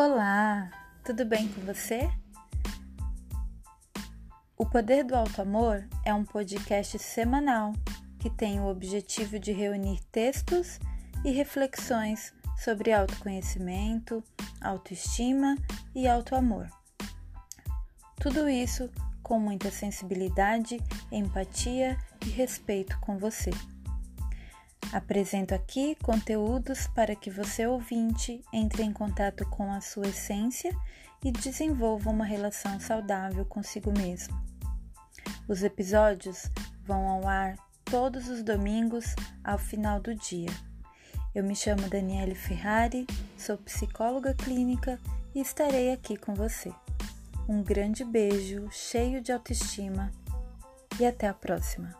Olá, tudo bem com você? O Poder do Alto Amor é um podcast semanal que tem o objetivo de reunir textos e reflexões sobre autoconhecimento, autoestima e autoamor. Tudo isso com muita sensibilidade, empatia e respeito com você. Apresento aqui conteúdos para que você, ouvinte, entre em contato com a sua essência e desenvolva uma relação saudável consigo mesmo. Os episódios vão ao ar todos os domingos ao final do dia. Eu me chamo Daniele Ferrari, sou psicóloga clínica e estarei aqui com você. Um grande beijo, cheio de autoestima e até a próxima!